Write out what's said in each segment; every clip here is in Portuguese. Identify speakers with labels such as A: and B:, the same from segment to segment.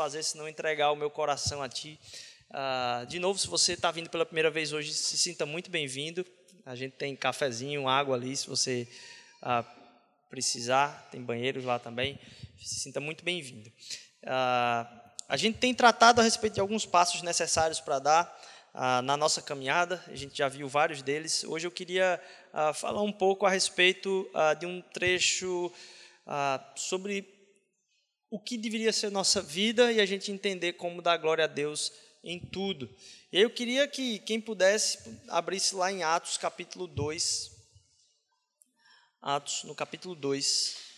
A: fazer senão entregar o meu coração a Ti. Uh, de novo, se você está vindo pela primeira vez hoje, se sinta muito bem-vindo. A gente tem cafezinho, água ali, se você uh, precisar, tem banheiros lá também. Se sinta muito bem-vindo. Uh, a gente tem tratado a respeito de alguns passos necessários para dar na nossa caminhada, a gente já viu vários deles. Hoje eu queria falar um pouco a respeito de um trecho sobre o que deveria ser nossa vida e a gente entender como dar glória a Deus em tudo. Eu queria que quem pudesse abrisse lá em Atos capítulo 2. Atos no capítulo 2.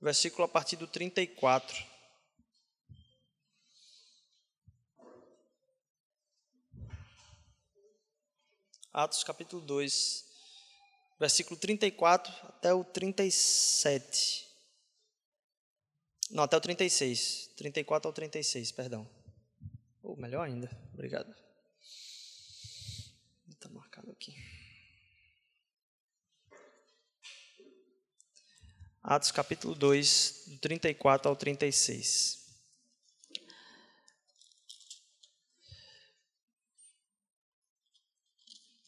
A: Versículo a partir do 34. Atos capítulo 2, versículo 34 até o 37. Não, até o 36. 34 ao 36, perdão. Ou melhor ainda, obrigado. Está marcado aqui. Atos capítulo 2, do 34 ao 36.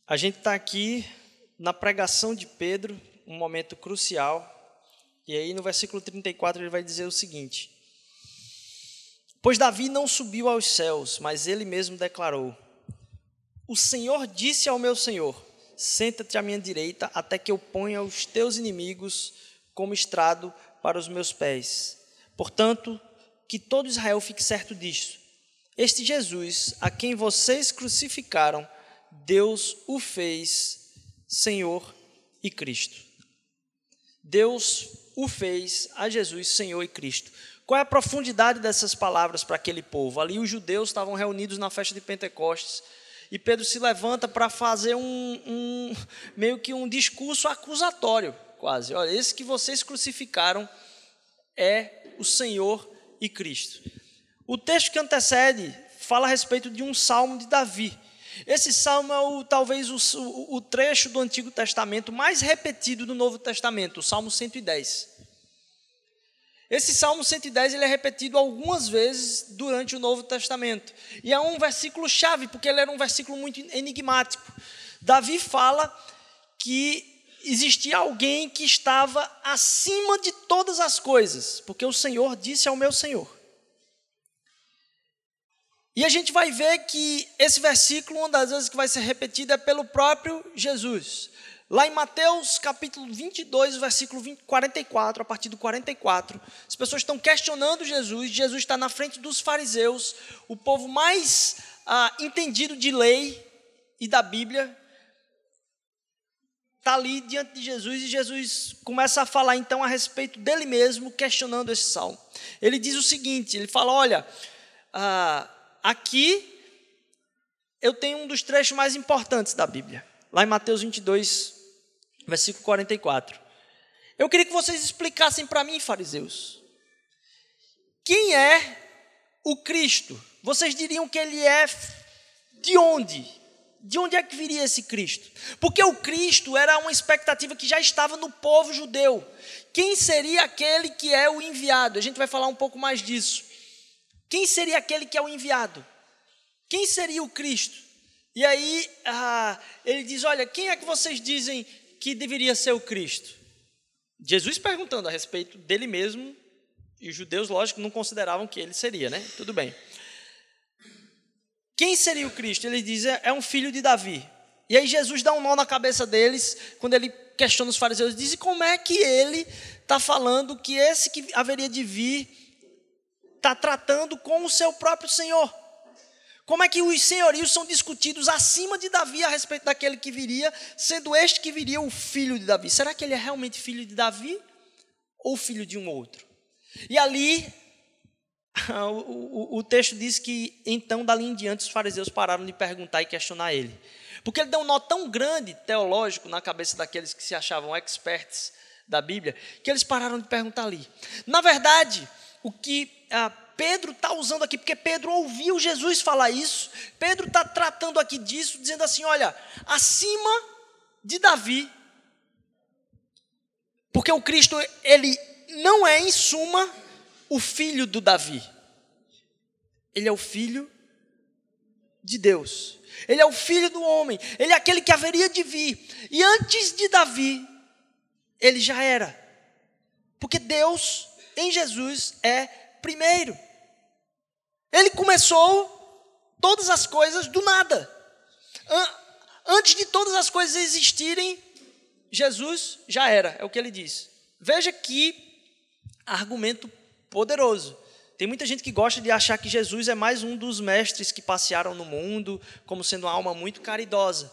A: A gente está aqui na pregação de Pedro, um momento crucial. E aí no versículo 34 ele vai dizer o seguinte: Pois Davi não subiu aos céus, mas ele mesmo declarou: O Senhor disse ao meu Senhor: Senta-te à minha direita, até que eu ponha os teus inimigos como estrado para os meus pés. Portanto, que todo Israel fique certo disso. Este Jesus, a quem vocês crucificaram, Deus o fez Senhor e Cristo. Deus o fez a Jesus Senhor e Cristo. Qual é a profundidade dessas palavras para aquele povo? Ali os judeus estavam reunidos na festa de Pentecostes e Pedro se levanta para fazer um, um, meio que um discurso acusatório, quase. Olha, esse que vocês crucificaram é o Senhor e Cristo. O texto que antecede fala a respeito de um salmo de Davi. Esse salmo é o, talvez o, o, trecho do Antigo Testamento mais repetido do Novo Testamento, o Salmo 110. Esse Salmo 110 ele é repetido algumas vezes durante o Novo Testamento. E é um versículo chave, porque ele era um versículo muito enigmático. Davi fala que existia alguém que estava acima de todas as coisas, porque o Senhor disse ao meu Senhor. E a gente vai ver que esse versículo, uma das vezes que vai ser repetido, é pelo próprio Jesus. Lá em Mateus capítulo 22, versículo 20, 44, a partir do 44, as pessoas estão questionando Jesus, Jesus está na frente dos fariseus, o povo mais ah, entendido de lei e da Bíblia, está ali diante de Jesus e Jesus começa a falar então a respeito dele mesmo, questionando esse salmo. Ele diz o seguinte: ele fala, olha, ah, Aqui eu tenho um dos trechos mais importantes da Bíblia, lá em Mateus 22, versículo 44. Eu queria que vocês explicassem para mim, fariseus, quem é o Cristo? Vocês diriam que ele é de onde? De onde é que viria esse Cristo? Porque o Cristo era uma expectativa que já estava no povo judeu. Quem seria aquele que é o enviado? A gente vai falar um pouco mais disso. Quem seria aquele que é o enviado? Quem seria o Cristo? E aí ah, ele diz: Olha, quem é que vocês dizem que deveria ser o Cristo? Jesus perguntando a respeito dele mesmo, e os judeus, lógico, não consideravam que ele seria, né? Tudo bem. Quem seria o Cristo? Ele diz: é, é um filho de Davi. E aí Jesus dá um nó na cabeça deles, quando ele questiona os fariseus, diz: e como é que ele está falando que esse que haveria de vir está tratando com o seu próprio Senhor. Como é que os senhorios são discutidos acima de Davi a respeito daquele que viria, sendo este que viria o filho de Davi? Será que ele é realmente filho de Davi ou filho de um outro? E ali, o, o, o texto diz que então, dali em diante, os fariseus pararam de perguntar e questionar ele. Porque ele deu um nó tão grande teológico na cabeça daqueles que se achavam experts da Bíblia, que eles pararam de perguntar ali. Na verdade, o que ah, Pedro está usando aqui, porque Pedro ouviu Jesus falar isso. Pedro está tratando aqui disso, dizendo assim: olha, acima de Davi, porque o Cristo, ele não é, em suma, o filho do Davi. Ele é o filho de Deus. Ele é o filho do homem. Ele é aquele que haveria de vir. E antes de Davi, ele já era. Porque Deus, em Jesus, é primeiro. Ele começou todas as coisas do nada. Antes de todas as coisas existirem, Jesus já era, é o que ele diz. Veja que argumento poderoso. Tem muita gente que gosta de achar que Jesus é mais um dos mestres que passearam no mundo, como sendo uma alma muito caridosa.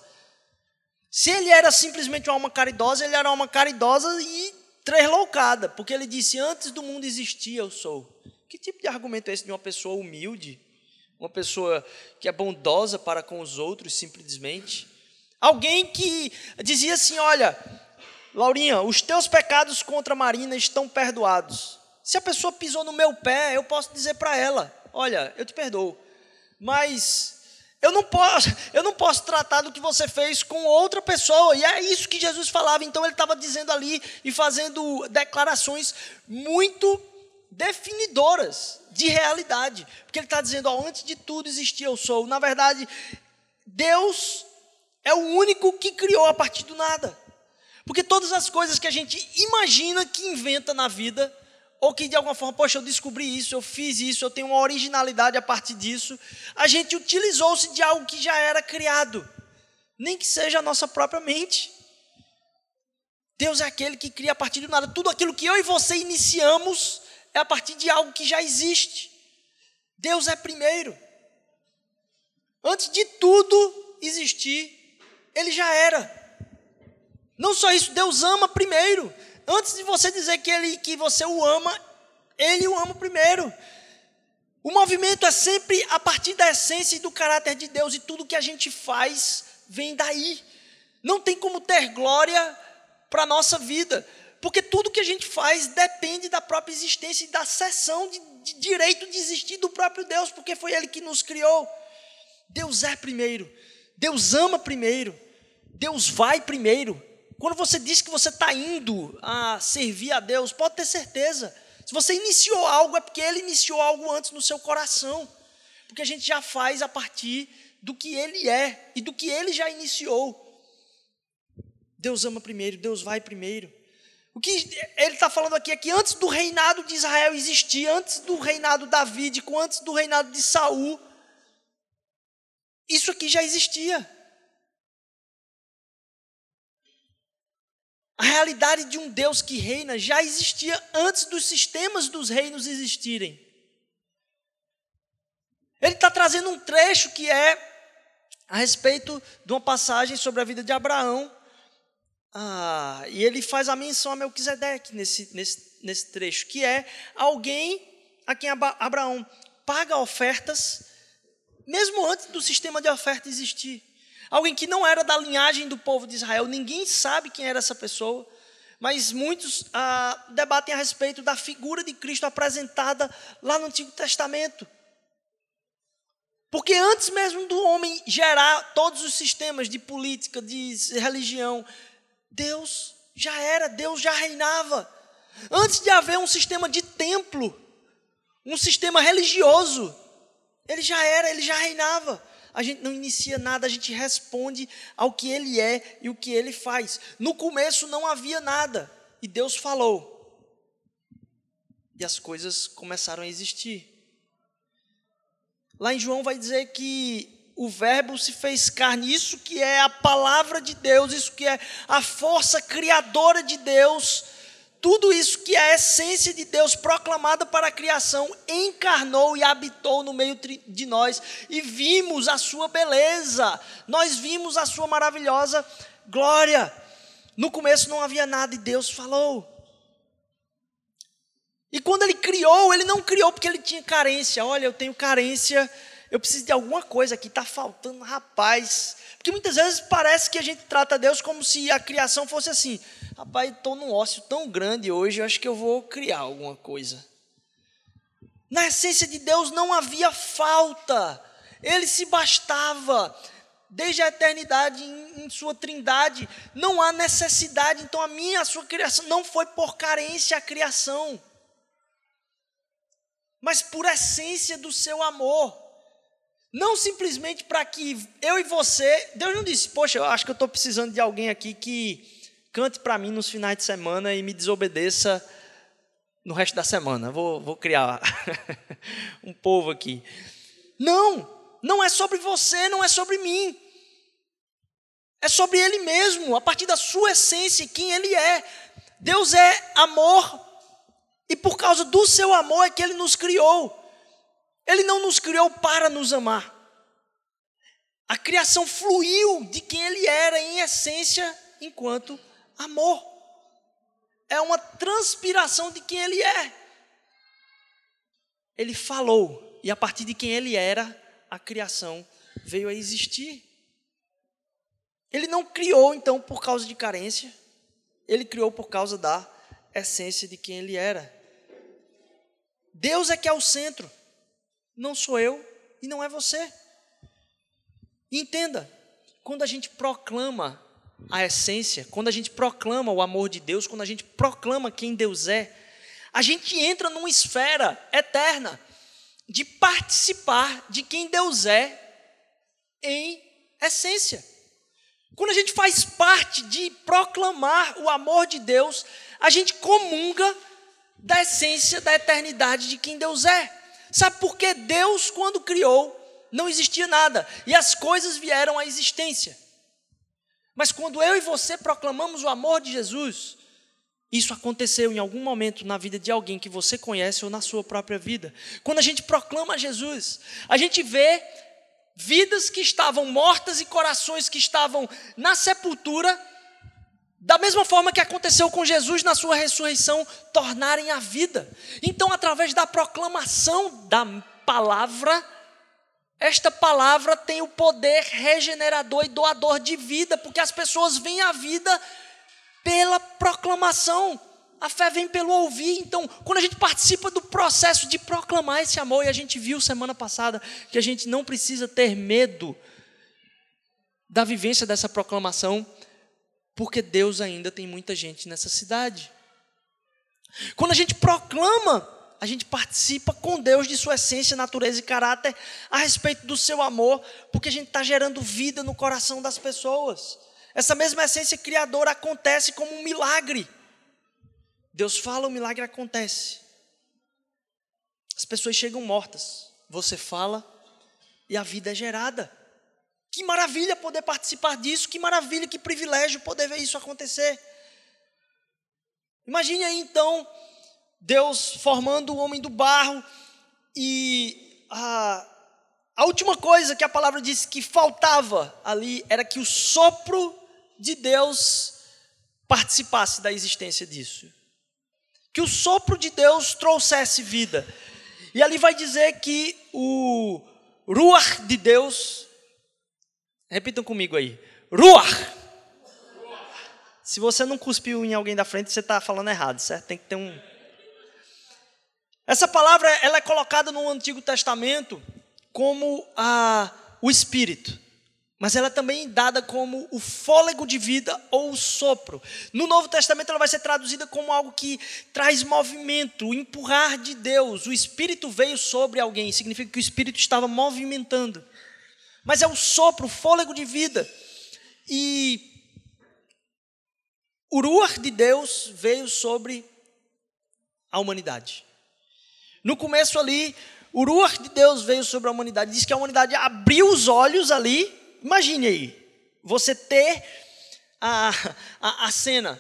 A: Se ele era simplesmente uma alma caridosa, ele era uma alma caridosa e tresloucada, porque ele disse: Antes do mundo existir, eu sou. Que tipo de argumento é esse de uma pessoa humilde? Uma pessoa que é bondosa para com os outros, simplesmente? Alguém que dizia assim: Olha, Laurinha, os teus pecados contra Marina estão perdoados. Se a pessoa pisou no meu pé, eu posso dizer para ela: Olha, eu te perdoo. Mas eu não posso, eu não posso tratar do que você fez com outra pessoa. E é isso que Jesus falava. Então ele estava dizendo ali e fazendo declarações muito definidoras de realidade. Porque ele está dizendo, ó, antes de tudo existia eu sou. Na verdade, Deus é o único que criou a partir do nada. Porque todas as coisas que a gente imagina que inventa na vida, ou que de alguma forma, poxa, eu descobri isso, eu fiz isso, eu tenho uma originalidade a partir disso, a gente utilizou-se de algo que já era criado, nem que seja a nossa própria mente. Deus é aquele que cria a partir do nada. Tudo aquilo que eu e você iniciamos é a partir de algo que já existe. Deus é primeiro. Antes de tudo existir, Ele já era. Não só isso, Deus ama primeiro. Antes de você dizer que, ele, que você o ama, Ele o ama primeiro. O movimento é sempre a partir da essência e do caráter de Deus, e tudo que a gente faz vem daí. Não tem como ter glória para a nossa vida, porque tudo que a gente faz depende da própria existência e da cessão de, de direito de existir do próprio Deus, porque foi Ele que nos criou. Deus é primeiro, Deus ama primeiro, Deus vai primeiro. Quando você diz que você está indo a servir a Deus, pode ter certeza. Se você iniciou algo, é porque Ele iniciou algo antes no seu coração. Porque a gente já faz a partir do que Ele é e do que Ele já iniciou. Deus ama primeiro, Deus vai primeiro. O que ele está falando aqui é que antes do reinado de Israel existir, antes do reinado davídico, antes do reinado de Saul, isso aqui já existia. A realidade de um Deus que reina já existia antes dos sistemas dos reinos existirem. Ele está trazendo um trecho que é a respeito de uma passagem sobre a vida de Abraão, ah, e ele faz a menção a Melquisedeque nesse, nesse, nesse trecho, que é alguém a quem Abraão paga ofertas, mesmo antes do sistema de oferta existir. Alguém que não era da linhagem do povo de Israel, ninguém sabe quem era essa pessoa, mas muitos ah, debatem a respeito da figura de Cristo apresentada lá no Antigo Testamento. Porque antes mesmo do homem gerar todos os sistemas de política, de religião, Deus já era, Deus já reinava. Antes de haver um sistema de templo, um sistema religioso, ele já era, ele já reinava. A gente não inicia nada, a gente responde ao que ele é e o que ele faz. No começo não havia nada, e Deus falou. E as coisas começaram a existir. Lá em João vai dizer que o Verbo se fez carne, isso que é a palavra de Deus, isso que é a força criadora de Deus, tudo isso que é a essência de Deus proclamada para a criação, encarnou e habitou no meio de nós e vimos a sua beleza, nós vimos a sua maravilhosa glória. No começo não havia nada e Deus falou. E quando ele criou, ele não criou porque ele tinha carência. Olha, eu tenho carência eu preciso de alguma coisa que está faltando, rapaz. Porque muitas vezes parece que a gente trata Deus como se a criação fosse assim. Rapaz, estou num ócio tão grande hoje, eu acho que eu vou criar alguma coisa. Na essência de Deus não havia falta, ele se bastava. Desde a eternidade, em, em sua trindade, não há necessidade. Então, a minha, a sua criação não foi por carência a criação, mas por essência do seu amor. Não simplesmente para que eu e você. Deus não disse, poxa, eu acho que eu estou precisando de alguém aqui que cante para mim nos finais de semana e me desobedeça no resto da semana. Vou, vou criar um povo aqui. Não, não é sobre você, não é sobre mim. É sobre Ele mesmo, a partir da sua essência, quem Ele é. Deus é amor, e por causa do seu amor é que Ele nos criou. Ele não nos criou para nos amar. A criação fluiu de quem Ele era em essência, enquanto amor é uma transpiração de quem ele é. Ele falou, e a partir de quem ele era, a criação veio a existir. Ele não criou, então, por causa de carência, ele criou por causa da essência de quem ele era. Deus é que é o centro, não sou eu e não é você. Entenda, quando a gente proclama a essência, quando a gente proclama o amor de Deus, quando a gente proclama quem Deus é, a gente entra numa esfera eterna de participar de quem Deus é em essência. Quando a gente faz parte de proclamar o amor de Deus, a gente comunga da essência da eternidade de quem Deus é. Sabe por que Deus, quando criou, não existia nada e as coisas vieram à existência? Mas quando eu e você proclamamos o amor de Jesus, isso aconteceu em algum momento na vida de alguém que você conhece ou na sua própria vida. Quando a gente proclama Jesus, a gente vê vidas que estavam mortas e corações que estavam na sepultura, da mesma forma que aconteceu com Jesus na sua ressurreição, tornarem a vida. Então, através da proclamação da palavra, esta palavra tem o poder regenerador e doador de vida, porque as pessoas veem a vida pela proclamação. A fé vem pelo ouvir. Então, quando a gente participa do processo de proclamar esse amor, e a gente viu semana passada que a gente não precisa ter medo da vivência dessa proclamação, porque Deus ainda tem muita gente nessa cidade. Quando a gente proclama a gente participa com Deus de sua essência, natureza e caráter a respeito do seu amor, porque a gente está gerando vida no coração das pessoas. Essa mesma essência criadora acontece como um milagre. Deus fala, o milagre acontece. As pessoas chegam mortas. Você fala e a vida é gerada. Que maravilha poder participar disso, que maravilha, que privilégio poder ver isso acontecer. Imagine aí então Deus formando o homem do barro, e a, a última coisa que a palavra disse que faltava ali era que o sopro de Deus participasse da existência disso. Que o sopro de Deus trouxesse vida. E ali vai dizer que o Ruach de Deus, repitam comigo aí, Ruach. Se você não cuspiu em alguém da frente, você está falando errado, certo? Tem que ter um essa palavra ela é colocada no Antigo Testamento como a, o Espírito, mas ela é também dada como o fôlego de vida ou o sopro. No Novo Testamento ela vai ser traduzida como algo que traz movimento, o empurrar de Deus. O Espírito veio sobre alguém, significa que o Espírito estava movimentando. Mas é o sopro, o fôlego de vida. E o Ruach de Deus veio sobre a humanidade. No começo ali, o Ruach de Deus veio sobre a humanidade. Diz que a humanidade abriu os olhos ali. Imagine aí, você ter a, a, a cena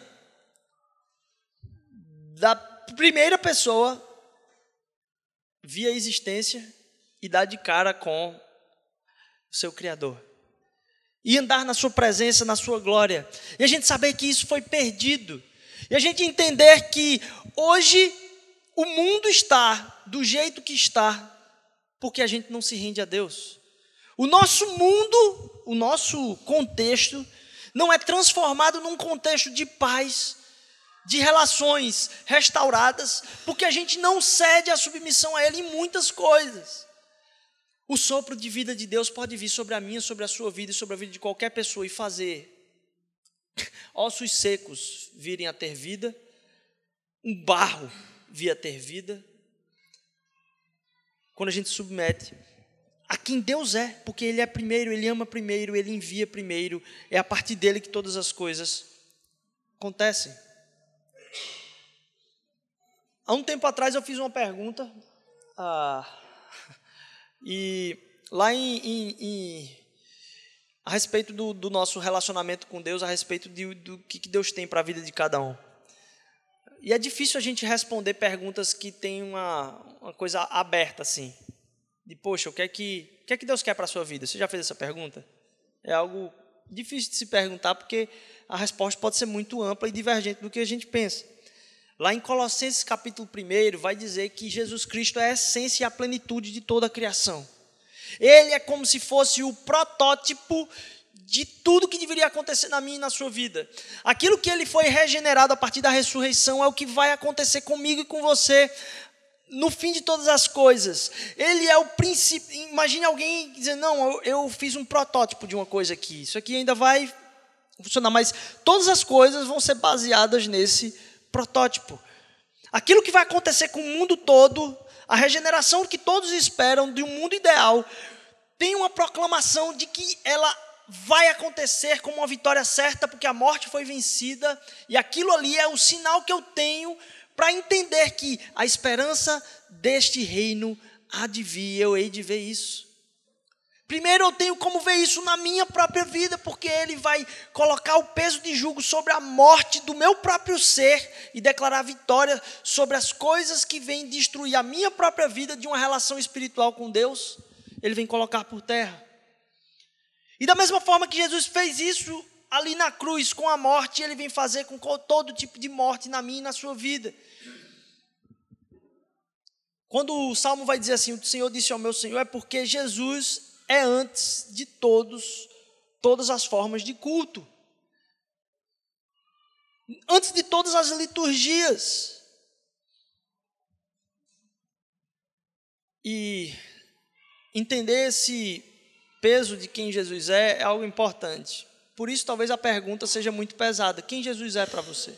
A: da primeira pessoa via existência e dar de cara com o seu Criador. E andar na sua presença, na sua glória. E a gente saber que isso foi perdido. E a gente entender que hoje o mundo está do jeito que está porque a gente não se rende a Deus. O nosso mundo, o nosso contexto, não é transformado num contexto de paz, de relações restauradas, porque a gente não cede a submissão a Ele em muitas coisas. O sopro de vida de Deus pode vir sobre a minha, sobre a sua vida e sobre a vida de qualquer pessoa e fazer ossos secos virem a ter vida, um barro vir a ter vida, quando a gente submete a quem Deus é, porque Ele é primeiro, Ele ama primeiro, Ele envia primeiro, é a partir dele que todas as coisas acontecem. Há um tempo atrás eu fiz uma pergunta, ah, e lá em, em, em a respeito do, do, nosso relacionamento com Deus, a respeito de, do que, que Deus tem para a vida de cada um. E é difícil a gente responder perguntas que têm uma, uma coisa aberta assim. De, poxa, o que é que, o que, é que Deus quer para a sua vida? Você já fez essa pergunta? É algo difícil de se perguntar, porque a resposta pode ser muito ampla e divergente do que a gente pensa. Lá em Colossenses capítulo 1, vai dizer que Jesus Cristo é a essência e a plenitude de toda a criação. Ele é como se fosse o protótipo de tudo que deveria acontecer na minha e na sua vida. Aquilo que ele foi regenerado a partir da ressurreição é o que vai acontecer comigo e com você no fim de todas as coisas. Ele é o princípio. Imagine alguém dizendo: Não, eu, eu fiz um protótipo de uma coisa aqui. Isso aqui ainda vai funcionar, mas todas as coisas vão ser baseadas nesse protótipo. Aquilo que vai acontecer com o mundo todo, a regeneração que todos esperam de um mundo ideal, tem uma proclamação de que ela vai acontecer como uma vitória certa, porque a morte foi vencida, e aquilo ali é o sinal que eu tenho para entender que a esperança deste reino há de vir, eu hei de ver isso. Primeiro eu tenho como ver isso na minha própria vida, porque ele vai colocar o peso de jugo sobre a morte do meu próprio ser e declarar vitória sobre as coisas que vêm destruir a minha própria vida de uma relação espiritual com Deus. Ele vem colocar por terra. E da mesma forma que Jesus fez isso ali na cruz com a morte, ele vem fazer com todo tipo de morte na minha e na sua vida. Quando o salmo vai dizer assim: O Senhor disse ao meu Senhor, é porque Jesus é antes de todos, todas as formas de culto. Antes de todas as liturgias. E entender esse peso de quem Jesus é é algo importante. Por isso, talvez a pergunta seja muito pesada: quem Jesus é para você?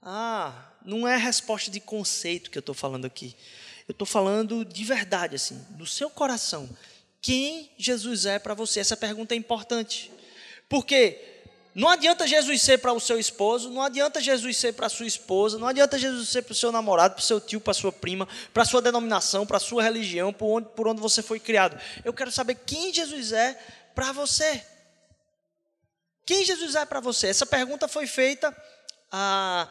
A: Ah, não é resposta de conceito que eu estou falando aqui. Eu estou falando de verdade, assim, do seu coração. Quem Jesus é para você? Essa pergunta é importante. Porque não adianta Jesus ser para o seu esposo, não adianta Jesus ser para a sua esposa, não adianta Jesus ser para o seu namorado, para o seu tio, para a sua prima, para a sua denominação, para a sua religião, por onde, por onde você foi criado. Eu quero saber quem Jesus é para você. Quem Jesus é para você? Essa pergunta foi feita ah,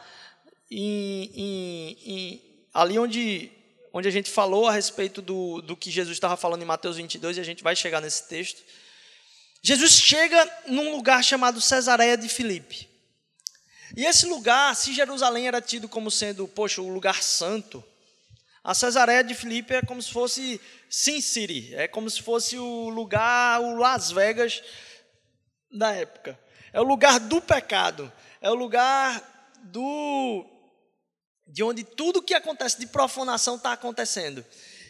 A: em, em, em, ali onde onde a gente falou a respeito do, do que Jesus estava falando em Mateus 22, e a gente vai chegar nesse texto. Jesus chega num lugar chamado Cesareia de Filipe. E esse lugar, se Jerusalém era tido como sendo, poxa, o lugar santo, a Cesareia de Filipe é como se fosse Sin City, é como se fosse o lugar, o Las Vegas da época. É o lugar do pecado, é o lugar do de onde tudo que acontece de profanação está acontecendo.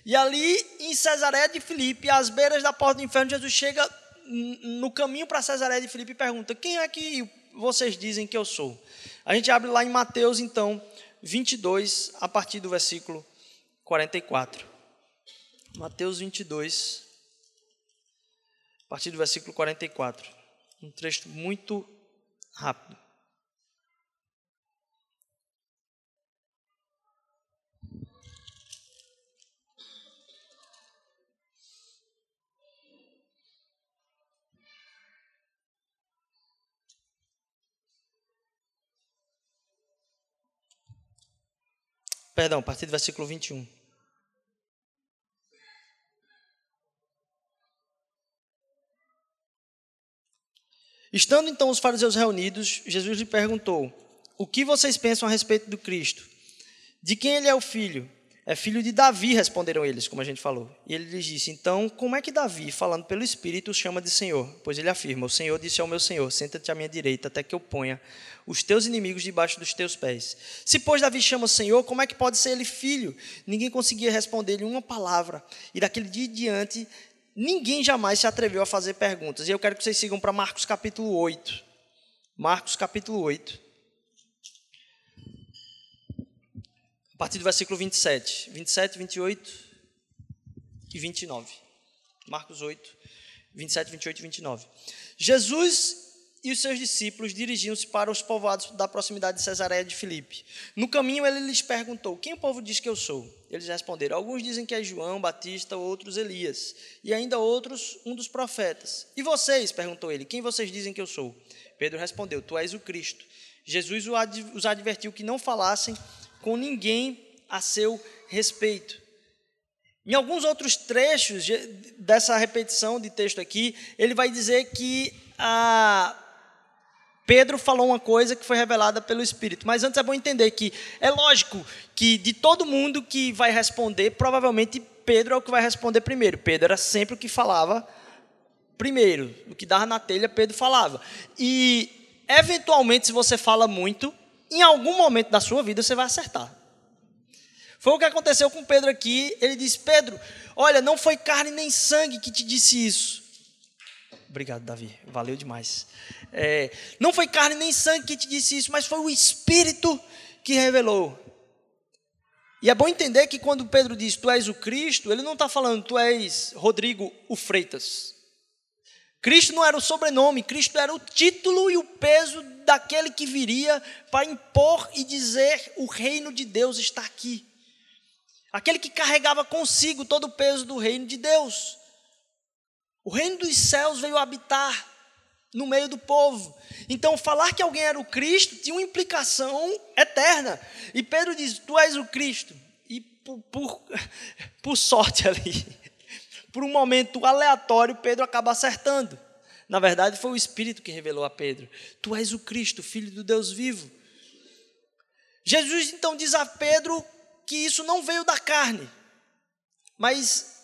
A: E ali em Cesaré de Filipe, às beiras da porta do inferno, Jesus chega no caminho para Cesaré de Filipe e pergunta: Quem é que vocês dizem que eu sou? A gente abre lá em Mateus, então, 22, a partir do versículo 44. Mateus 22, a partir do versículo 44. Um trecho muito rápido. Perdão, a partir do versículo 21. Estando então os fariseus reunidos, Jesus lhe perguntou: O que vocês pensam a respeito do Cristo? De quem ele é o filho? É filho de Davi, responderam eles, como a gente falou. E ele lhes disse: Então, como é que Davi, falando pelo Espírito, o chama de Senhor? Pois ele afirma: O Senhor disse ao meu Senhor: Senta-te à minha direita, até que eu ponha os teus inimigos debaixo dos teus pés. Se, pois, Davi chama o Senhor, como é que pode ser ele filho? Ninguém conseguia responder-lhe uma palavra. E daquele dia em diante, ninguém jamais se atreveu a fazer perguntas. E eu quero que vocês sigam para Marcos capítulo 8. Marcos capítulo 8. Partir do versículo 27. 27, 28 e 29. Marcos 8, 27, 28 e 29. Jesus e os seus discípulos dirigiam-se para os povoados da proximidade de Cesareia de Filipe. No caminho, ele lhes perguntou: Quem o povo diz que eu sou? Eles responderam: Alguns dizem que é João Batista, outros Elias, e ainda outros um dos profetas. E vocês? perguntou ele: Quem vocês dizem que eu sou? Pedro respondeu: Tu és o Cristo. Jesus os advertiu que não falassem com ninguém a seu respeito. Em alguns outros trechos dessa repetição de texto aqui, ele vai dizer que a Pedro falou uma coisa que foi revelada pelo Espírito. Mas antes é bom entender que é lógico que de todo mundo que vai responder, provavelmente Pedro é o que vai responder primeiro. Pedro era sempre o que falava primeiro. O que dava na telha, Pedro falava. E, eventualmente, se você fala muito, em algum momento da sua vida você vai acertar. Foi o que aconteceu com Pedro aqui. Ele disse: Pedro, olha, não foi carne nem sangue que te disse isso. Obrigado, Davi. Valeu demais. É, não foi carne nem sangue que te disse isso, mas foi o Espírito que revelou. E é bom entender que quando Pedro diz tu és o Cristo, ele não está falando tu és Rodrigo o Freitas. Cristo não era o sobrenome, Cristo era o título e o peso daquele que viria para impor e dizer: o reino de Deus está aqui. Aquele que carregava consigo todo o peso do reino de Deus. O reino dos céus veio habitar no meio do povo. Então, falar que alguém era o Cristo tinha uma implicação eterna. E Pedro diz: Tu és o Cristo. E por, por, por sorte ali, por um momento aleatório, Pedro acaba acertando. Na verdade, foi o Espírito que revelou a Pedro: Tu és o Cristo, filho do Deus vivo. Jesus então diz a Pedro que isso não veio da carne. Mas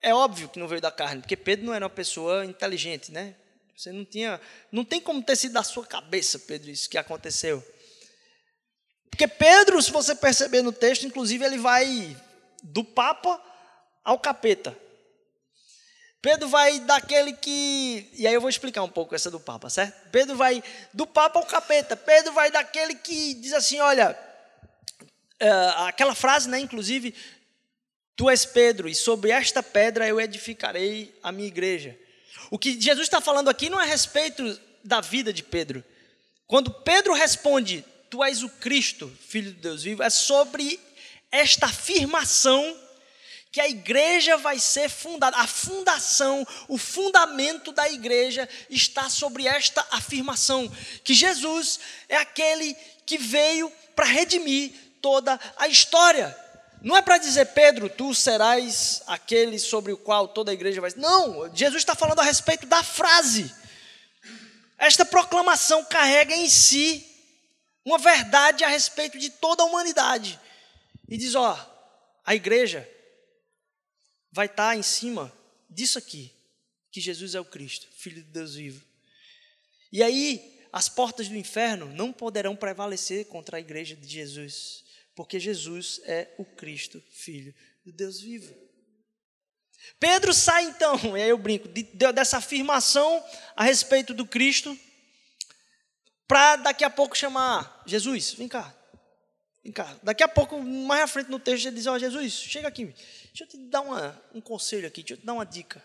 A: é óbvio que não veio da carne, porque Pedro não era uma pessoa inteligente, né? Você não tinha, não tem como ter sido da sua cabeça, Pedro, isso que aconteceu. Porque Pedro, se você perceber no texto, inclusive ele vai do papa ao capeta. Pedro vai daquele que. E aí eu vou explicar um pouco essa do Papa, certo? Pedro vai do Papa ao capeta. Pedro vai daquele que diz assim: olha, uh, aquela frase, né, inclusive, tu és Pedro, e sobre esta pedra eu edificarei a minha igreja. O que Jesus está falando aqui não é a respeito da vida de Pedro. Quando Pedro responde, tu és o Cristo, filho de Deus vivo, é sobre esta afirmação que a igreja vai ser fundada. A fundação, o fundamento da igreja está sobre esta afirmação: que Jesus é aquele que veio para redimir toda a história. Não é para dizer, Pedro, tu serás aquele sobre o qual toda a igreja vai. Não, Jesus está falando a respeito da frase. Esta proclamação carrega em si uma verdade a respeito de toda a humanidade. E diz: ó, a igreja vai estar tá em cima disso aqui, que Jesus é o Cristo, Filho de Deus vivo. E aí, as portas do inferno não poderão prevalecer contra a igreja de Jesus, porque Jesus é o Cristo, Filho de Deus vivo. Pedro sai então, e aí eu brinco, de, de, dessa afirmação a respeito do Cristo, para daqui a pouco chamar Jesus, vem cá, vem cá. Daqui a pouco, mais à frente no texto, ele diz: Ó oh, Jesus, chega aqui. Deixa eu te dar uma, um conselho aqui, deixa eu te dar uma dica.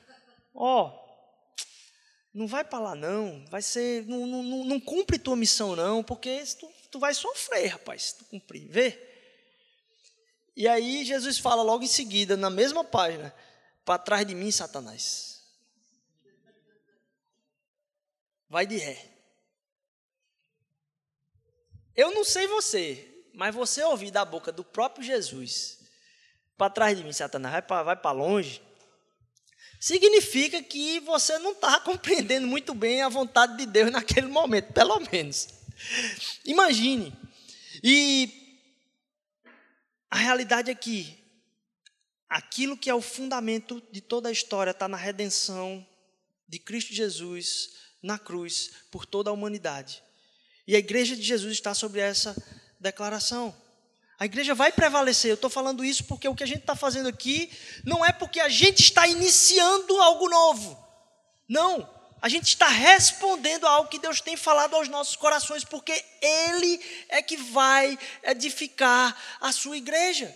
A: Ó, oh, não vai para lá não, vai ser, não, não, não, cumpre tua missão não, porque tu, tu vai sofrer, rapaz, se tu cumprir, vê? E aí Jesus fala logo em seguida, na mesma página, para trás de mim, Satanás. Vai de ré. Eu não sei você, mas você ouvir da boca do próprio Jesus para trás de mim, Satanás, vai para vai longe, significa que você não está compreendendo muito bem a vontade de Deus naquele momento, pelo menos. Imagine. E a realidade é que aquilo que é o fundamento de toda a história está na redenção de Cristo Jesus na cruz por toda a humanidade. E a igreja de Jesus está sobre essa declaração. A igreja vai prevalecer. Eu estou falando isso porque o que a gente está fazendo aqui não é porque a gente está iniciando algo novo. Não. A gente está respondendo a algo que Deus tem falado aos nossos corações, porque Ele é que vai edificar a sua igreja.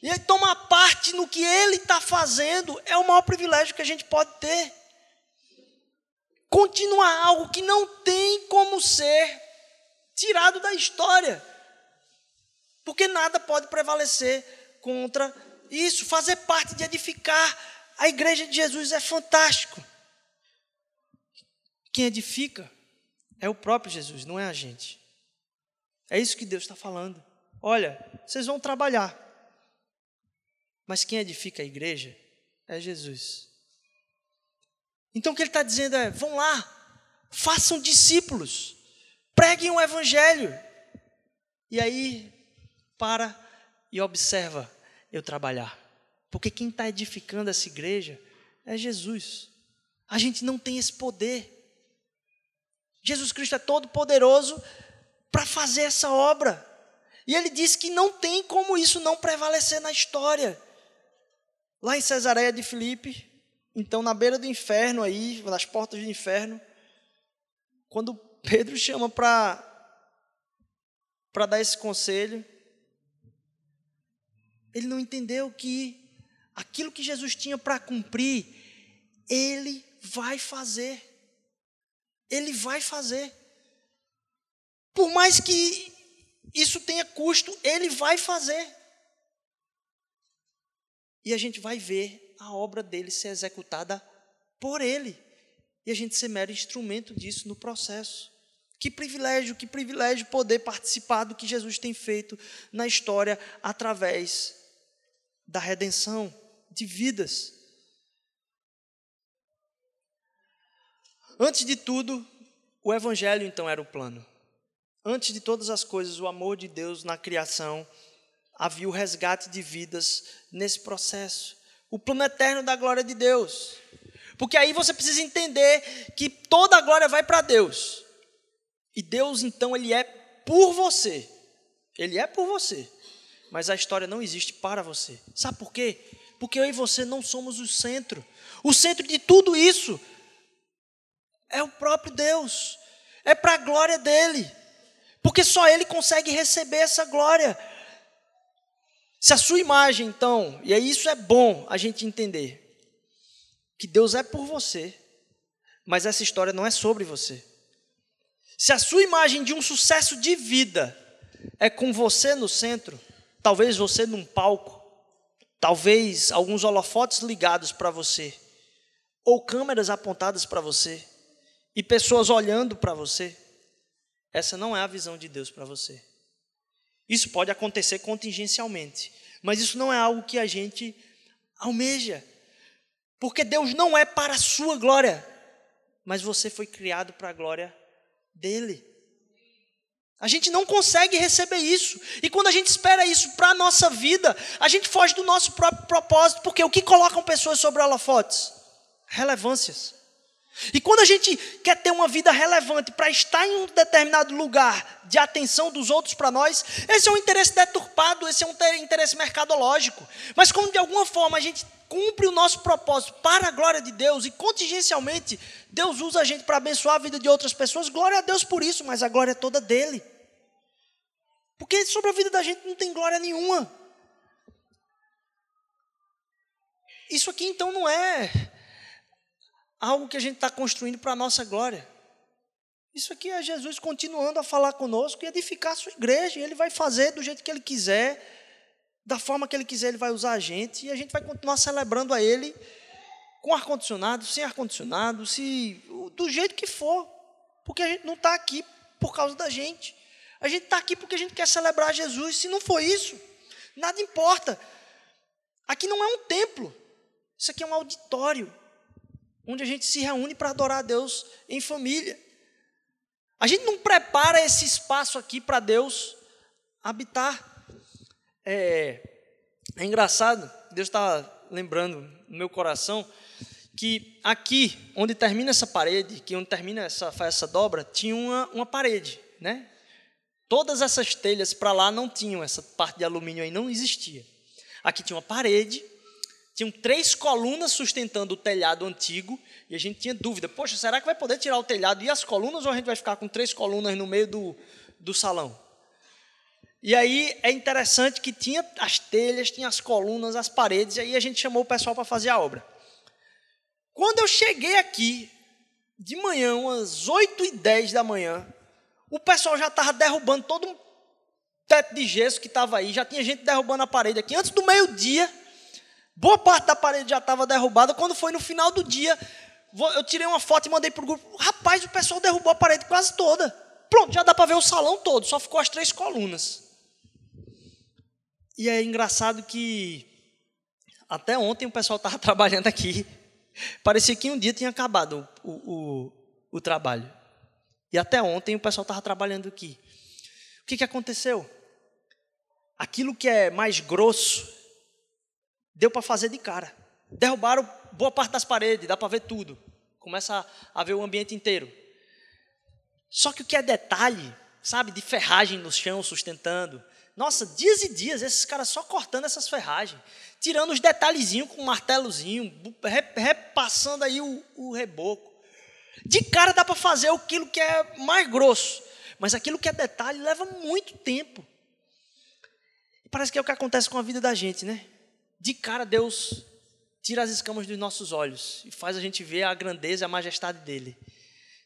A: E aí, tomar parte no que Ele está fazendo é o maior privilégio que a gente pode ter. Continuar algo que não tem como ser tirado da história. Porque nada pode prevalecer contra isso. Fazer parte de edificar a igreja de Jesus é fantástico. Quem edifica é o próprio Jesus, não é a gente. É isso que Deus está falando. Olha, vocês vão trabalhar, mas quem edifica a igreja é Jesus. Então o que ele está dizendo é: vão lá, façam discípulos, preguem o evangelho. E aí, para e observa eu trabalhar. Porque quem está edificando essa igreja é Jesus. A gente não tem esse poder. Jesus Cristo é todo poderoso para fazer essa obra. E ele diz que não tem como isso não prevalecer na história. Lá em Cesareia de Filipe, então na beira do inferno aí, nas portas do inferno, quando Pedro chama para para dar esse conselho, ele não entendeu que aquilo que Jesus tinha para cumprir, ele vai fazer. Ele vai fazer. Por mais que isso tenha custo, ele vai fazer. E a gente vai ver a obra dele ser executada por ele. E a gente ser mero instrumento disso no processo. Que privilégio, que privilégio poder participar do que Jesus tem feito na história através da redenção de vidas. Antes de tudo, o Evangelho então era o plano. Antes de todas as coisas, o amor de Deus na criação, havia o resgate de vidas nesse processo. O plano eterno da glória de Deus. Porque aí você precisa entender que toda a glória vai para Deus. E Deus, então, ele é por você. Ele é por você mas a história não existe para você. Sabe por quê? Porque eu e você não somos o centro. O centro de tudo isso é o próprio Deus. É para a glória dele. Porque só ele consegue receber essa glória. Se a sua imagem, então, e isso é bom a gente entender, que Deus é por você, mas essa história não é sobre você. Se a sua imagem de um sucesso de vida é com você no centro, Talvez você num palco, talvez alguns holofotes ligados para você, ou câmeras apontadas para você, e pessoas olhando para você. Essa não é a visão de Deus para você. Isso pode acontecer contingencialmente, mas isso não é algo que a gente almeja. Porque Deus não é para a sua glória, mas você foi criado para a glória dele. A gente não consegue receber isso. E quando a gente espera isso para a nossa vida, a gente foge do nosso próprio propósito, porque o que colocam pessoas sobre holofotes? Relevâncias. E quando a gente quer ter uma vida relevante para estar em um determinado lugar de atenção dos outros para nós, esse é um interesse deturpado, esse é um interesse mercadológico. Mas quando de alguma forma a gente cumpre o nosso propósito para a glória de Deus e contingencialmente Deus usa a gente para abençoar a vida de outras pessoas, glória a Deus por isso, mas a glória é toda dele. Porque sobre a vida da gente não tem glória nenhuma. Isso aqui então não é algo que a gente está construindo para a nossa glória. Isso aqui é Jesus continuando a falar conosco e edificar a sua igreja. E ele vai fazer do jeito que ele quiser, da forma que ele quiser, ele vai usar a gente. E a gente vai continuar celebrando a ele com ar-condicionado, sem ar-condicionado, se do jeito que for. Porque a gente não está aqui por causa da gente. A gente está aqui porque a gente quer celebrar Jesus. Se não for isso, nada importa. Aqui não é um templo. Isso aqui é um auditório onde a gente se reúne para adorar a Deus em família. A gente não prepara esse espaço aqui para Deus habitar. é, é engraçado, Deus está lembrando no meu coração que aqui, onde termina essa parede, que onde termina essa, essa dobra, tinha uma, uma parede, né? Todas essas telhas para lá não tinham, essa parte de alumínio aí não existia. Aqui tinha uma parede, tinham três colunas sustentando o telhado antigo, e a gente tinha dúvida: poxa, será que vai poder tirar o telhado e as colunas, ou a gente vai ficar com três colunas no meio do, do salão? E aí é interessante que tinha as telhas, tinha as colunas, as paredes, e aí a gente chamou o pessoal para fazer a obra. Quando eu cheguei aqui, de manhã, umas 8 e 10 da manhã, o pessoal já estava derrubando todo um teto de gesso que estava aí, já tinha gente derrubando a parede aqui. Antes do meio-dia, boa parte da parede já estava derrubada. Quando foi no final do dia, eu tirei uma foto e mandei para o grupo. Rapaz, o pessoal derrubou a parede quase toda. Pronto, já dá para ver o salão todo, só ficou as três colunas. E é engraçado que até ontem o pessoal estava trabalhando aqui. Parecia que um dia tinha acabado o, o, o trabalho. E até ontem o pessoal estava trabalhando aqui. O que, que aconteceu? Aquilo que é mais grosso, deu para fazer de cara. Derrubaram boa parte das paredes, dá para ver tudo. Começa a, ver o ambiente inteiro. Só que o que é detalhe, sabe, de ferragem no chão sustentando. Nossa, dias e dias, esses caras só cortando essas ferragens, tirando os detalhezinhos com um martelozinho, repassando aí o, o reboco. De cara dá para fazer aquilo que é mais grosso, mas aquilo que é detalhe leva muito tempo. E parece que é o que acontece com a vida da gente, né? De cara Deus tira as escamas dos nossos olhos e faz a gente ver a grandeza e a majestade dele.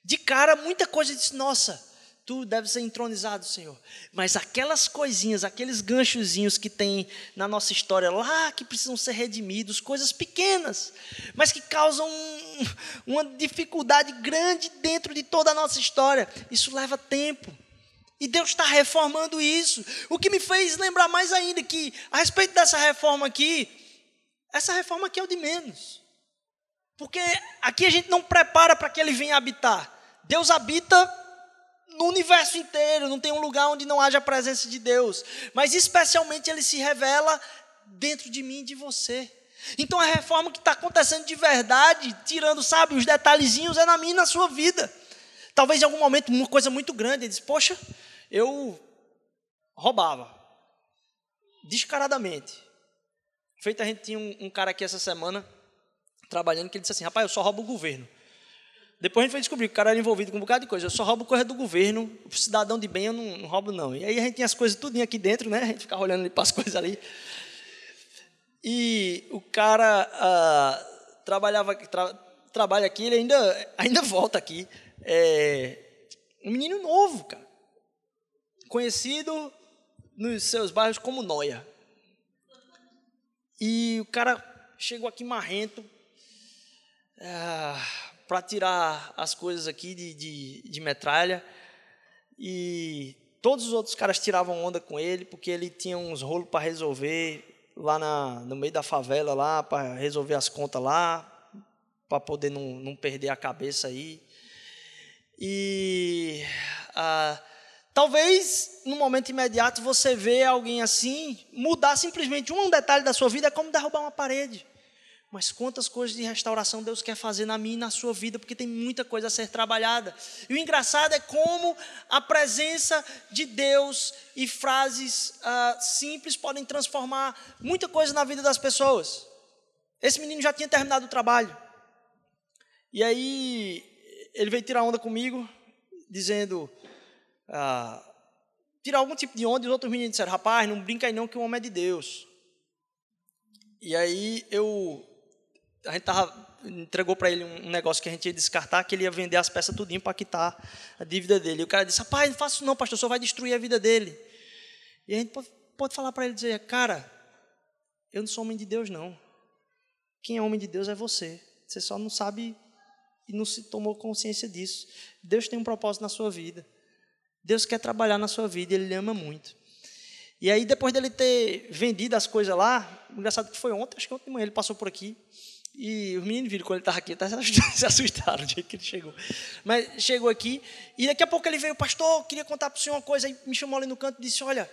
A: De cara muita coisa diz, nossa, tu deve ser entronizado, Senhor. Mas aquelas coisinhas, aqueles ganchozinhos que tem na nossa história lá, que precisam ser redimidos, coisas pequenas, mas que causam um, uma dificuldade grande dentro de toda a nossa história, isso leva tempo. E Deus está reformando isso. O que me fez lembrar mais ainda que, a respeito dessa reforma aqui, essa reforma aqui é o de menos. Porque aqui a gente não prepara para que ele venha habitar. Deus habita no universo inteiro, não tem um lugar onde não haja a presença de Deus, mas especialmente ele se revela dentro de mim e de você. Então a reforma que está acontecendo de verdade, tirando, sabe, os detalhezinhos, é na minha e na sua vida. Talvez em algum momento, uma coisa muito grande, ele diz, poxa, eu roubava, descaradamente. Feito, a gente tinha um, um cara aqui essa semana, trabalhando, que ele disse assim, rapaz, eu só roubo o governo. Depois a gente foi descobrir que o cara era envolvido com um bocado de coisa. Eu só roubo coisa do governo, o cidadão de bem eu não, não roubo, não. E aí a gente tinha as coisas tudinho aqui dentro, né? A gente ficava olhando para as coisas ali. E o cara ah, trabalhava, tra, trabalha aqui, ele ainda, ainda volta aqui. É, um menino novo, cara. Conhecido nos seus bairros como Noia. E o cara chegou aqui marrento. Ah, para tirar as coisas aqui de, de, de metralha. E todos os outros caras tiravam onda com ele, porque ele tinha uns rolos para resolver lá na, no meio da favela, lá, para resolver as contas lá, para poder não, não perder a cabeça aí. E ah, talvez no momento imediato você vê alguém assim, mudar simplesmente um detalhe da sua vida é como derrubar uma parede. Mas quantas coisas de restauração Deus quer fazer na minha e na sua vida, porque tem muita coisa a ser trabalhada. E o engraçado é como a presença de Deus e frases ah, simples podem transformar muita coisa na vida das pessoas. Esse menino já tinha terminado o trabalho. E aí ele veio tirar onda comigo, dizendo, ah, tirar algum tipo de onda, e os outros meninos disseram, rapaz, não brinca aí não que o homem é de Deus. E aí eu a gente tava, entregou para ele um negócio que a gente ia descartar, que ele ia vender as peças tudinho para quitar a dívida dele. E o cara disse, rapaz, não faça isso não, pastor, só vai destruir a vida dele. E a gente pode, pode falar para ele, dizer, cara, eu não sou homem de Deus não. Quem é homem de Deus é você. Você só não sabe e não se tomou consciência disso. Deus tem um propósito na sua vida. Deus quer trabalhar na sua vida, Ele lhe ama muito. E aí, depois dele ter vendido as coisas lá, engraçado que foi ontem, acho que ontem de manhã ele passou por aqui. E os meninos viram quando ele estava aqui, até se assustaram do jeito que ele chegou. Mas chegou aqui, e daqui a pouco ele veio, pastor, queria contar para o senhor uma coisa, aí me chamou ali no canto e disse: Olha,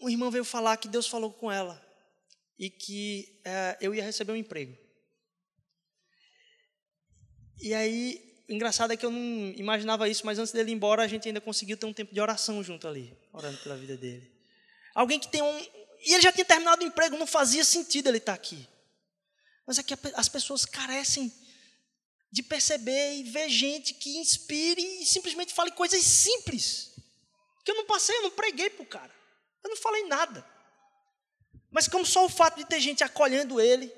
A: uma irmã veio falar que Deus falou com ela e que é, eu ia receber um emprego. E aí, engraçado é que eu não imaginava isso, mas antes dele ir embora, a gente ainda conseguiu ter um tempo de oração junto ali, orando pela vida dele. Alguém que tem um. E ele já tinha terminado o emprego, não fazia sentido ele estar aqui. Mas é que as pessoas carecem de perceber e ver gente que inspire e simplesmente fale coisas simples. Que eu não passei, eu não preguei para o cara. Eu não falei nada. Mas como só o fato de ter gente acolhendo ele,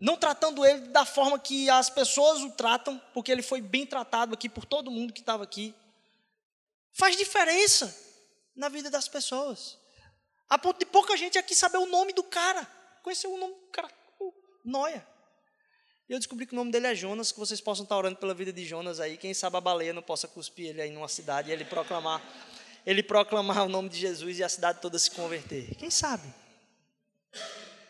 A: não tratando ele da forma que as pessoas o tratam, porque ele foi bem tratado aqui por todo mundo que estava aqui, faz diferença na vida das pessoas. A ponto de pouca gente aqui saber o nome do cara. Conheceu o nome do cara, Noia. E eu descobri que o nome dele é Jonas, que vocês possam estar orando pela vida de Jonas aí. Quem sabe a baleia não possa cuspir ele aí numa cidade e ele proclamar, ele proclamar o nome de Jesus e a cidade toda se converter. Quem sabe?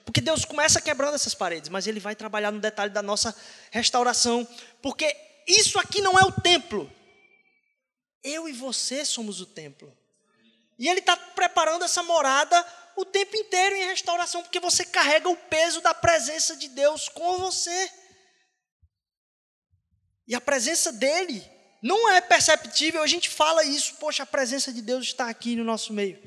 A: Porque Deus começa quebrando essas paredes, mas Ele vai trabalhar no detalhe da nossa restauração. Porque isso aqui não é o templo. Eu e você somos o templo. E Ele está preparando essa morada o tempo inteiro em restauração, porque você carrega o peso da presença de Deus com você. E a presença dele não é perceptível, a gente fala isso, poxa, a presença de Deus está aqui no nosso meio.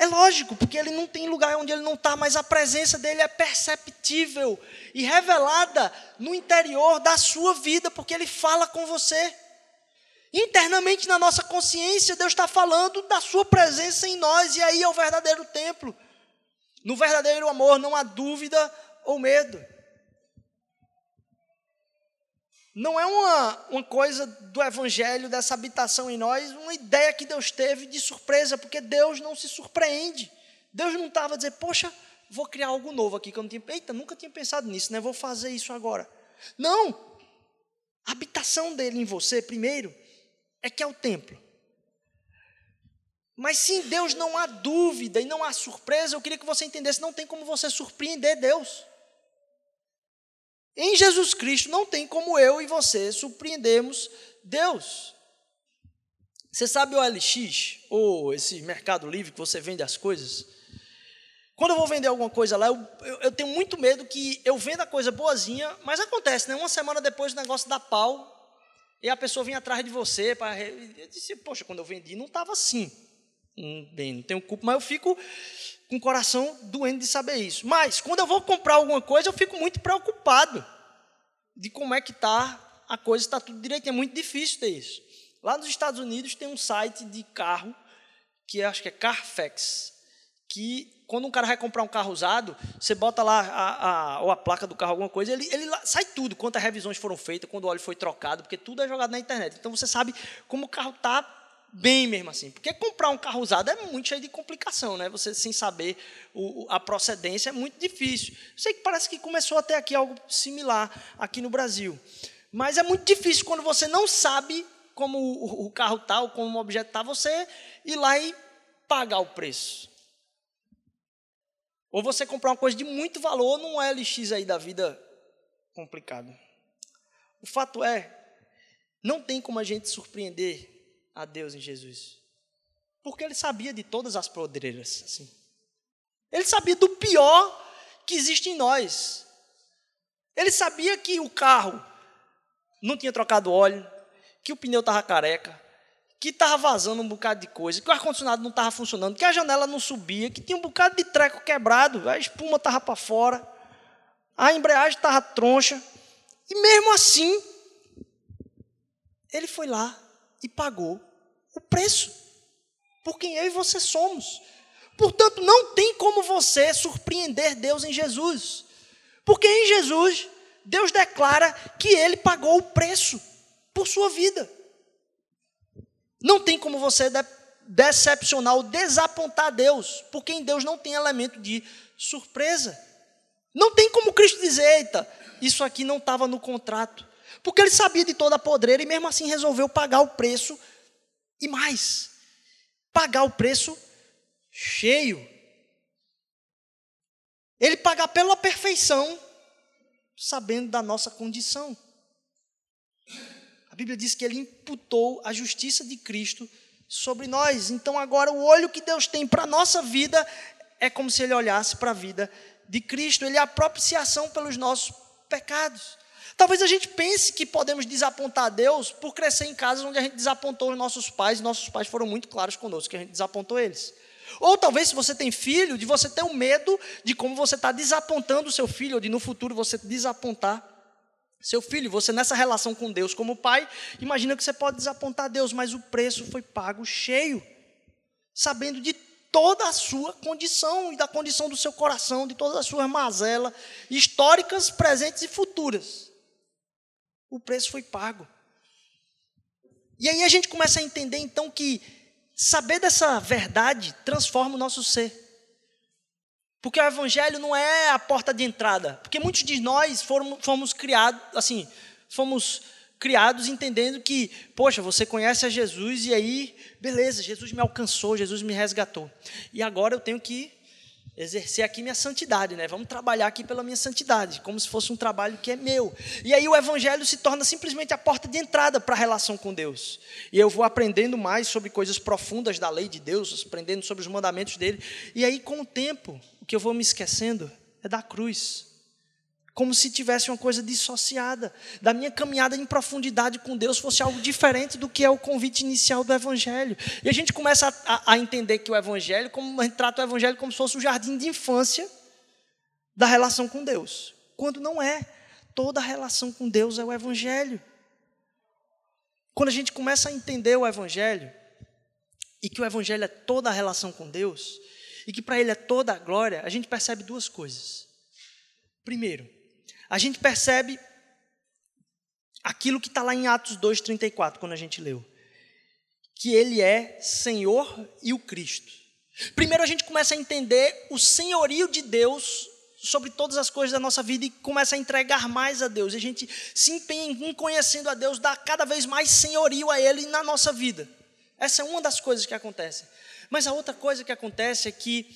A: É lógico, porque ele não tem lugar onde ele não está, mas a presença dele é perceptível e revelada no interior da sua vida, porque ele fala com você. Internamente na nossa consciência, Deus está falando da sua presença em nós, e aí é o verdadeiro templo. No verdadeiro amor não há dúvida ou medo. Não é uma, uma coisa do evangelho, dessa habitação em nós, uma ideia que Deus teve de surpresa, porque Deus não se surpreende. Deus não estava a dizer, poxa, vou criar algo novo aqui que eu não tinha. Eita, nunca tinha pensado nisso, né? Vou fazer isso agora. Não! A habitação dele em você, primeiro, é que é o templo. Mas se em Deus não há dúvida e não há surpresa, eu queria que você entendesse: não tem como você surpreender Deus. Em Jesus Cristo não tem como eu e você surpreendermos Deus. Você sabe o LX, ou esse mercado livre que você vende as coisas? Quando eu vou vender alguma coisa lá, eu, eu, eu tenho muito medo que eu venda a coisa boazinha, mas acontece, né? Uma semana depois o negócio dá pau e a pessoa vem atrás de você. Para... Eu disse, poxa, quando eu vendi não estava assim. Bem, não tenho culpa, mas eu fico com o coração doendo de saber isso. Mas, quando eu vou comprar alguma coisa, eu fico muito preocupado de como é que está a coisa, está tudo direito. É muito difícil ter isso. Lá nos Estados Unidos tem um site de carro, que acho que é Carfax, que quando um cara vai comprar um carro usado, você bota lá a, a, ou a placa do carro, alguma coisa, ele, ele sai tudo, quantas revisões foram feitas, quando o óleo foi trocado, porque tudo é jogado na internet. Então você sabe como o carro está bem mesmo assim. Porque comprar um carro usado é muito cheio de complicação, né? Você sem saber o, a procedência é muito difícil. Sei que parece que começou até aqui algo similar aqui no Brasil. Mas é muito difícil quando você não sabe como o, carro está ou como o objeto está, você ir lá e pagar o preço. Ou você comprar uma coisa de muito valor num LX aí da vida complicado. O fato é, não tem como a gente surpreender a Deus em Jesus. Porque ele sabia de todas as podreiras. Assim. Ele sabia do pior que existe em nós. Ele sabia que o carro não tinha trocado óleo, que o pneu estava careca, que estava vazando um bocado de coisa, que o ar-condicionado não estava funcionando, que a janela não subia, que tinha um bocado de treco quebrado, a espuma estava para fora, a embreagem estava troncha. E mesmo assim, ele foi lá e pagou o preço por quem eu e você somos. Portanto, não tem como você surpreender Deus em Jesus. Porque em Jesus, Deus declara que ele pagou o preço por sua vida. Não tem como você de decepcionar ou desapontar Deus, porque em Deus não tem elemento de surpresa. Não tem como Cristo dizer, eita, isso aqui não estava no contrato. Porque ele sabia de toda a podreira e mesmo assim resolveu pagar o preço e mais, pagar o preço cheio. Ele pagar pela perfeição, sabendo da nossa condição. A Bíblia diz que ele imputou a justiça de Cristo sobre nós. Então agora o olho que Deus tem para a nossa vida é como se ele olhasse para a vida de Cristo. Ele é a propiciação pelos nossos pecados. Talvez a gente pense que podemos desapontar Deus por crescer em casas onde a gente desapontou os nossos pais, e nossos pais foram muito claros conosco que a gente desapontou eles. Ou talvez, se você tem filho, de você ter o um medo de como você está desapontando o seu filho, ou de no futuro você desapontar seu filho. Você, nessa relação com Deus como pai, imagina que você pode desapontar Deus, mas o preço foi pago cheio, sabendo de toda a sua condição e da condição do seu coração, de todas as suas mazelas históricas, presentes e futuras o preço foi pago. E aí a gente começa a entender então que saber dessa verdade transforma o nosso ser. Porque o evangelho não é a porta de entrada. Porque muitos de nós foram, fomos criados, assim, fomos criados entendendo que, poxa, você conhece a Jesus e aí, beleza, Jesus me alcançou, Jesus me resgatou. E agora eu tenho que exercer aqui minha santidade, né? Vamos trabalhar aqui pela minha santidade, como se fosse um trabalho que é meu. E aí o evangelho se torna simplesmente a porta de entrada para a relação com Deus. E eu vou aprendendo mais sobre coisas profundas da lei de Deus, aprendendo sobre os mandamentos dele. E aí com o tempo, o que eu vou me esquecendo é da cruz como se tivesse uma coisa dissociada da minha caminhada em profundidade com Deus fosse algo diferente do que é o convite inicial do Evangelho. E a gente começa a, a entender que o Evangelho, como a gente trata o Evangelho como se fosse o jardim de infância da relação com Deus, quando não é. Toda relação com Deus é o Evangelho. Quando a gente começa a entender o Evangelho, e que o Evangelho é toda a relação com Deus, e que para Ele é toda a glória, a gente percebe duas coisas. Primeiro, a gente percebe aquilo que está lá em Atos 2,34, quando a gente leu. Que ele é Senhor e o Cristo. Primeiro a gente começa a entender o senhorio de Deus sobre todas as coisas da nossa vida e começa a entregar mais a Deus. E a gente se empenha em conhecendo a Deus, dá cada vez mais senhorio a Ele na nossa vida. Essa é uma das coisas que acontece. Mas a outra coisa que acontece é que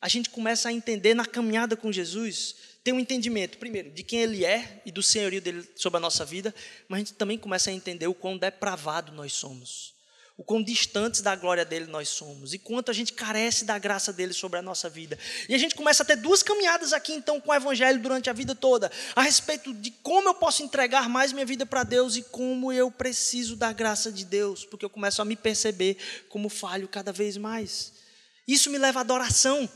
A: a gente começa a entender na caminhada com Jesus tem um entendimento, primeiro, de quem Ele é e do senhorio dele sobre a nossa vida, mas a gente também começa a entender o quão depravado nós somos, o quão distantes da glória dele nós somos, e quanto a gente carece da graça dele sobre a nossa vida. E a gente começa a ter duas caminhadas aqui, então, com o Evangelho durante a vida toda, a respeito de como eu posso entregar mais minha vida para Deus e como eu preciso da graça de Deus, porque eu começo a me perceber como falho cada vez mais. Isso me leva à adoração,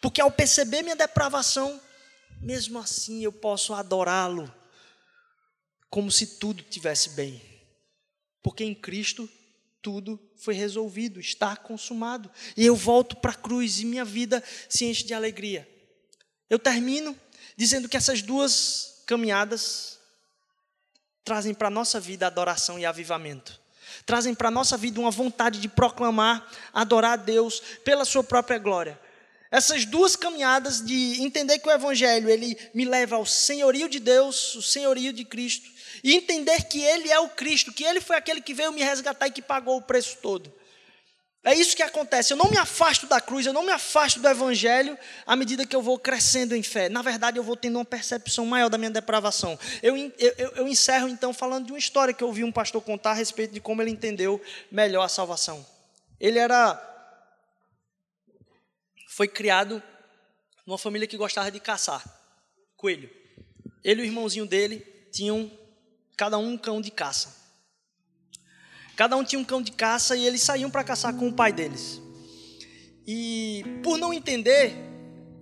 A: porque ao perceber minha depravação, mesmo assim eu posso adorá-lo como se tudo tivesse bem. Porque em Cristo tudo foi resolvido, está consumado. E eu volto para a cruz e minha vida se enche de alegria. Eu termino dizendo que essas duas caminhadas trazem para a nossa vida adoração e avivamento. Trazem para a nossa vida uma vontade de proclamar, adorar a Deus pela sua própria glória. Essas duas caminhadas de entender que o evangelho ele me leva ao senhorio de Deus, o senhorio de Cristo, e entender que ele é o Cristo, que ele foi aquele que veio me resgatar e que pagou o preço todo. É isso que acontece. Eu não me afasto da cruz, eu não me afasto do evangelho à medida que eu vou crescendo em fé. Na verdade, eu vou tendo uma percepção maior da minha depravação. Eu, eu, eu encerro então falando de uma história que eu ouvi um pastor contar a respeito de como ele entendeu melhor a salvação. Ele era foi criado numa família que gostava de caçar coelho. Ele e o irmãozinho dele tinham cada um um cão de caça. Cada um tinha um cão de caça e eles saíam para caçar com o pai deles. E por não entender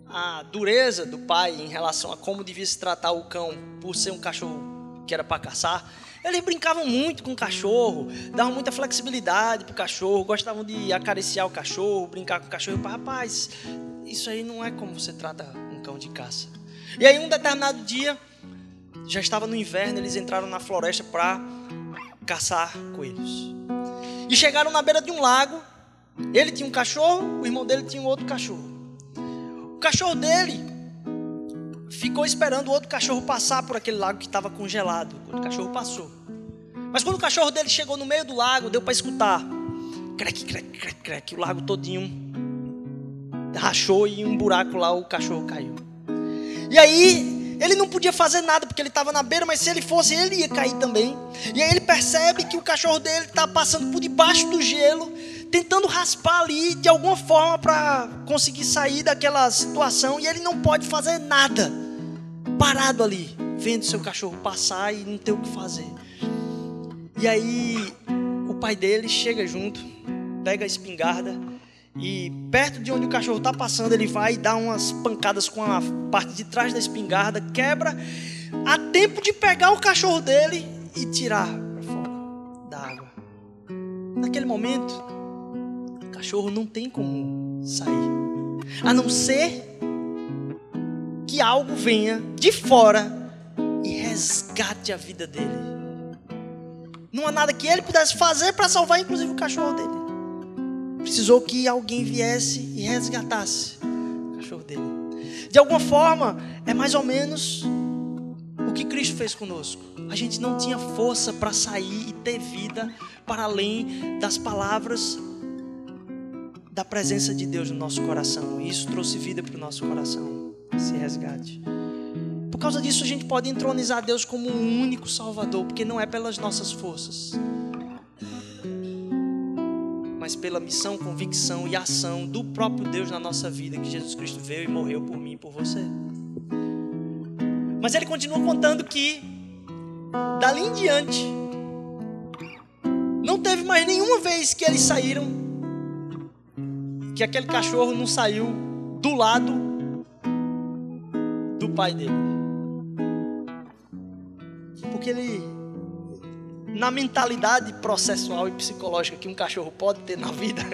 A: a dureza do pai em relação a como devia se tratar o cão por ser um cachorro que era para caçar, eles brincavam muito com o cachorro, davam muita flexibilidade para o cachorro, gostavam de acariciar o cachorro, brincar com o cachorro. Eu, rapaz, isso aí não é como você trata um cão de caça. E aí, um determinado dia, já estava no inverno, eles entraram na floresta para caçar coelhos. E chegaram na beira de um lago. Ele tinha um cachorro, o irmão dele tinha um outro cachorro. O cachorro dele ficou esperando o outro cachorro passar por aquele lago que estava congelado. O cachorro passou. Mas quando o cachorro dele chegou no meio do lago, deu para escutar. Crec, crec, crec, crec. O lago todinho rachou e um buraco lá o cachorro caiu. E aí ele não podia fazer nada porque ele estava na beira, mas se ele fosse ele ia cair também. E aí ele percebe que o cachorro dele está passando por debaixo do gelo, tentando raspar ali de alguma forma para conseguir sair daquela situação e ele não pode fazer nada. Parado ali, vendo seu cachorro passar e não ter o que fazer. E aí o pai dele chega junto, pega a espingarda e perto de onde o cachorro está passando, ele vai dar umas pancadas com a parte de trás da espingarda, quebra, a tempo de pegar o cachorro dele e tirar para fora da água. Naquele momento, o cachorro não tem como sair, a não ser que algo venha de fora e resgate a vida dele. Não há nada que ele pudesse fazer para salvar, inclusive, o cachorro dele precisou que alguém viesse e resgatasse o cachorro dele. De alguma forma, é mais ou menos o que Cristo fez conosco. A gente não tinha força para sair e ter vida para além das palavras da presença de Deus no nosso coração. E isso trouxe vida para o nosso coração, esse resgate. Por causa disso, a gente pode entronizar Deus como um único Salvador, porque não é pelas nossas forças mas pela missão, convicção e ação do próprio Deus na nossa vida, que Jesus Cristo veio e morreu por mim e por você. Mas ele continua contando que, dali em diante, não teve mais nenhuma vez que eles saíram, que aquele cachorro não saiu do lado do pai dele. Porque ele na mentalidade processual e psicológica que um cachorro pode ter na vida,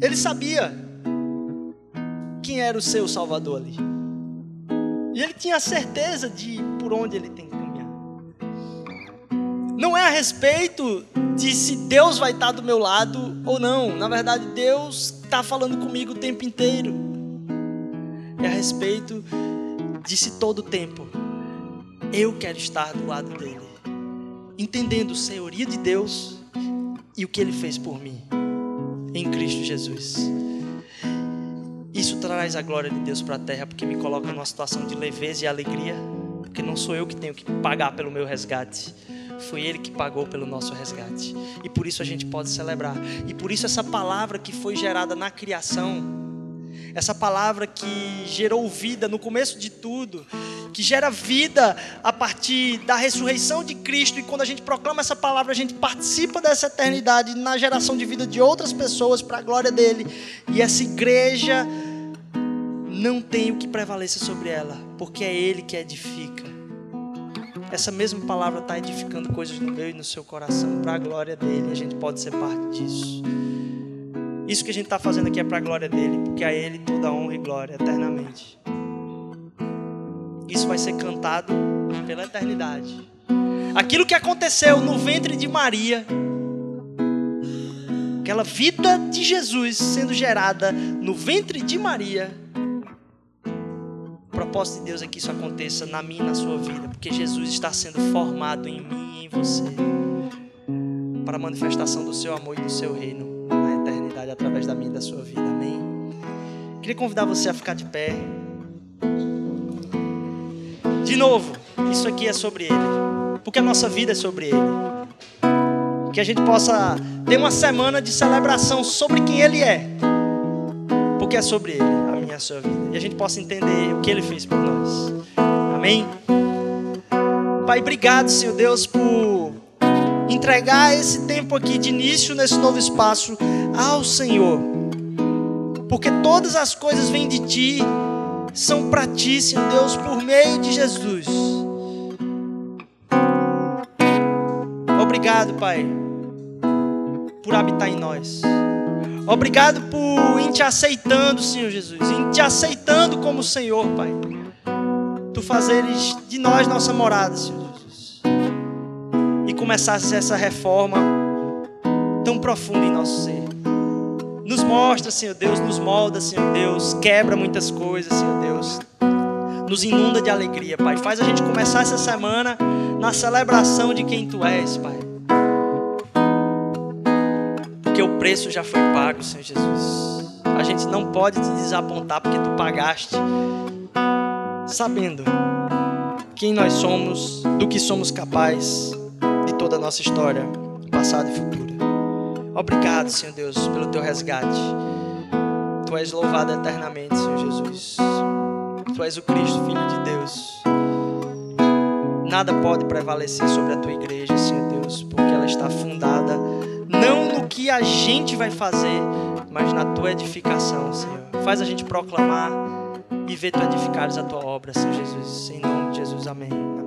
A: ele sabia quem era o seu salvador ali. E ele tinha certeza de por onde ele tem que caminhar. Não é a respeito de se Deus vai estar do meu lado ou não. Na verdade, Deus está falando comigo o tempo inteiro. É a respeito de se todo o tempo eu quero estar do lado dele entendendo a senhoria de Deus e o que ele fez por mim em Cristo Jesus. Isso traz a glória de Deus para a terra, porque me coloca numa situação de leveza e alegria, porque não sou eu que tenho que pagar pelo meu resgate. Foi Ele que pagou pelo nosso resgate. E por isso a gente pode celebrar. E por isso essa palavra que foi gerada na criação, essa palavra que gerou vida no começo de tudo, que gera vida a partir da ressurreição de Cristo, e quando a gente proclama essa palavra, a gente participa dessa eternidade na geração de vida de outras pessoas para a glória dele. E essa igreja não tem o que prevaleça sobre ela, porque é ele que edifica. Essa mesma palavra está edificando coisas no meu e no seu coração para a glória dele. A gente pode ser parte disso. Isso que a gente está fazendo aqui é para a glória dele, porque a ele toda honra e glória eternamente. Isso vai ser cantado pela eternidade. Aquilo que aconteceu no ventre de Maria, aquela vida de Jesus sendo gerada no ventre de Maria, o propósito de Deus é que isso aconteça na minha e na sua vida, porque Jesus está sendo formado em mim e em você, para a manifestação do seu amor e do seu reino através da minha e da sua vida. Amém? Queria convidar você a ficar de pé. De novo, isso aqui é sobre Ele. Porque a nossa vida é sobre Ele. Que a gente possa ter uma semana de celebração sobre quem Ele é. Porque é sobre Ele, a minha e a sua vida. E a gente possa entender o que Ele fez por nós. Amém? Pai, obrigado, Senhor Deus, por entregar esse tempo aqui de início nesse novo espaço ao Senhor, porque todas as coisas vêm de Ti, são para Ti, Senhor Deus, por meio de Jesus. Obrigado, Pai, por habitar em nós. Obrigado por em te aceitando, Senhor Jesus, em te aceitando como Senhor, Pai. Tu fazeres de nós nossa morada, Senhor Jesus. E começasse essa reforma tão profunda em nosso ser. Nos mostra, Senhor Deus, nos molda, Senhor Deus, quebra muitas coisas, Senhor Deus. Nos inunda de alegria, Pai. Faz a gente começar essa semana na celebração de quem Tu és, Pai. Porque o preço já foi pago, Senhor Jesus. A gente não pode te desapontar porque Tu pagaste, sabendo quem nós somos, do que somos capazes, de toda a nossa história, passado e futuro. Obrigado, Senhor Deus, pelo teu resgate. Tu és louvado eternamente, Senhor Jesus. Tu és o Cristo, Filho de Deus. Nada pode prevalecer sobre a tua igreja, Senhor Deus, porque ela está fundada não no que a gente vai fazer, mas na tua edificação, Senhor. Faz a gente proclamar e ver tu edificares a tua obra, Senhor Jesus. Em nome de Jesus, amém.